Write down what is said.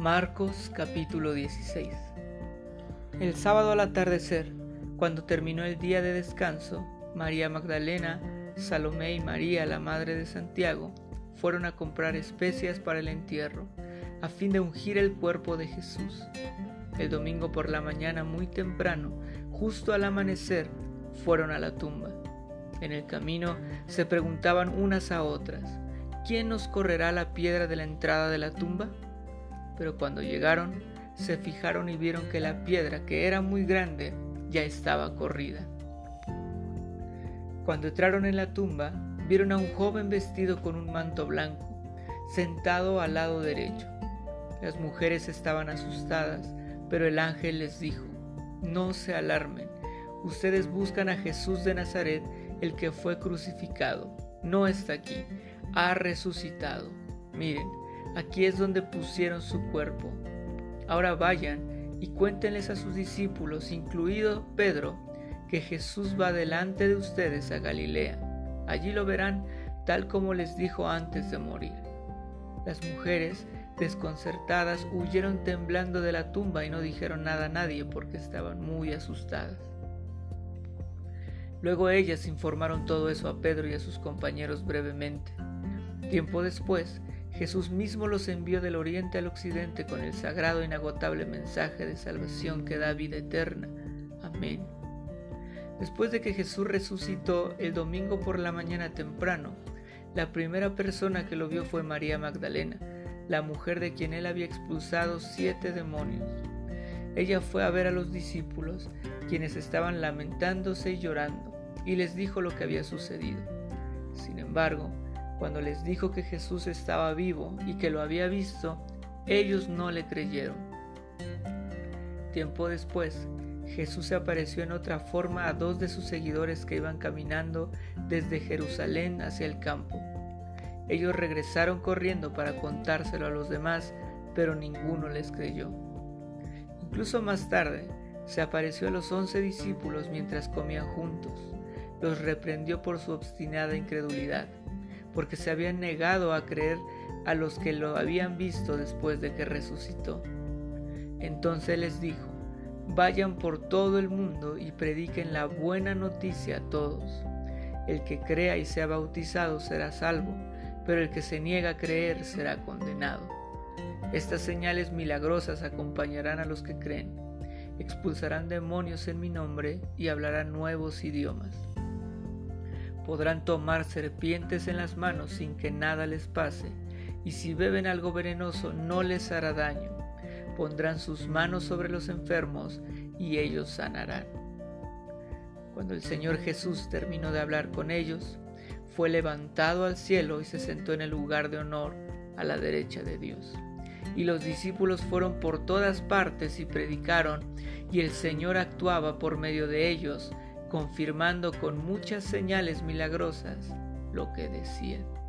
Marcos capítulo 16 El sábado al atardecer, cuando terminó el día de descanso, María Magdalena, Salomé y María, la madre de Santiago, fueron a comprar especias para el entierro, a fin de ungir el cuerpo de Jesús. El domingo por la mañana muy temprano, justo al amanecer, fueron a la tumba. En el camino se preguntaban unas a otras, ¿quién nos correrá la piedra de la entrada de la tumba? Pero cuando llegaron, se fijaron y vieron que la piedra, que era muy grande, ya estaba corrida. Cuando entraron en la tumba, vieron a un joven vestido con un manto blanco, sentado al lado derecho. Las mujeres estaban asustadas, pero el ángel les dijo, no se alarmen, ustedes buscan a Jesús de Nazaret, el que fue crucificado. No está aquí, ha resucitado. Miren, aquí es donde pusieron su cuerpo. Ahora vayan y cuéntenles a sus discípulos, incluido Pedro, que Jesús va delante de ustedes a Galilea. Allí lo verán tal como les dijo antes de morir. Las mujeres, desconcertadas, huyeron temblando de la tumba y no dijeron nada a nadie porque estaban muy asustadas. Luego ellas informaron todo eso a Pedro y a sus compañeros brevemente. Tiempo después, Jesús mismo los envió del oriente al occidente con el sagrado e inagotable mensaje de salvación que da vida eterna. Amén. Después de que Jesús resucitó el domingo por la mañana temprano, la primera persona que lo vio fue María Magdalena, la mujer de quien él había expulsado siete demonios. Ella fue a ver a los discípulos, quienes estaban lamentándose y llorando y les dijo lo que había sucedido. Sin embargo, cuando les dijo que Jesús estaba vivo y que lo había visto, ellos no le creyeron. Tiempo después, Jesús se apareció en otra forma a dos de sus seguidores que iban caminando desde Jerusalén hacia el campo. Ellos regresaron corriendo para contárselo a los demás, pero ninguno les creyó. Incluso más tarde, se apareció a los once discípulos mientras comían juntos los reprendió por su obstinada incredulidad, porque se habían negado a creer a los que lo habían visto después de que resucitó. Entonces les dijo, vayan por todo el mundo y prediquen la buena noticia a todos. El que crea y sea bautizado será salvo, pero el que se niega a creer será condenado. Estas señales milagrosas acompañarán a los que creen. Expulsarán demonios en mi nombre y hablarán nuevos idiomas podrán tomar serpientes en las manos sin que nada les pase, y si beben algo venenoso no les hará daño. Pondrán sus manos sobre los enfermos y ellos sanarán. Cuando el Señor Jesús terminó de hablar con ellos, fue levantado al cielo y se sentó en el lugar de honor a la derecha de Dios. Y los discípulos fueron por todas partes y predicaron, y el Señor actuaba por medio de ellos, confirmando con muchas señales milagrosas lo que decían.